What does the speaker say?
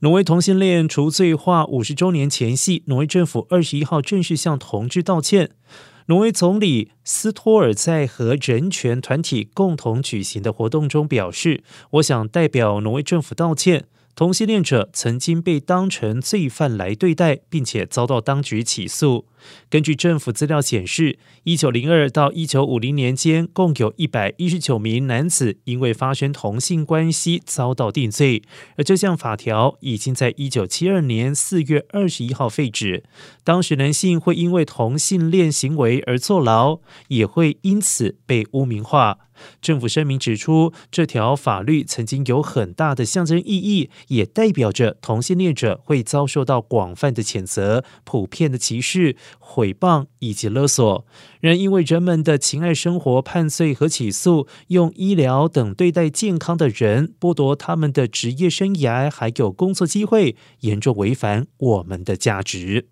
挪威同性恋除罪化五十周年前夕，挪威政府二十一号正式向同志道歉。挪威总理斯托尔在和人权团体共同举行的活动中表示：“我想代表挪威政府道歉。”同性恋者曾经被当成罪犯来对待，并且遭到当局起诉。根据政府资料显示，一九零二到一九五零年间，共有一百一十九名男子因为发生同性关系遭到定罪。而这项法条已经在一九七二年四月二十一号废止。当时男性会因为同性恋行为而坐牢，也会因此被污名化。政府声明指出，这条法律曾经有很大的象征意义，也代表着同性恋者会遭受到广泛的谴责、普遍的歧视、毁谤以及勒索。仍因为人们的情爱生活判罪和起诉，用医疗等对待健康的人，剥夺他们的职业生涯还有工作机会，严重违反我们的价值。